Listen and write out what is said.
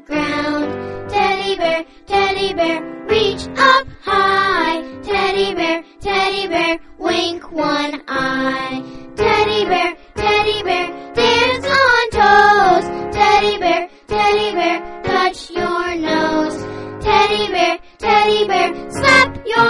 ground. Teddy bear, teddy bear, reach up high. Teddy bear, teddy bear, wink one eye. Teddy bear, teddy bear, dance on toes. Teddy bear, teddy bear, touch your nose. Teddy bear, teddy bear, slap your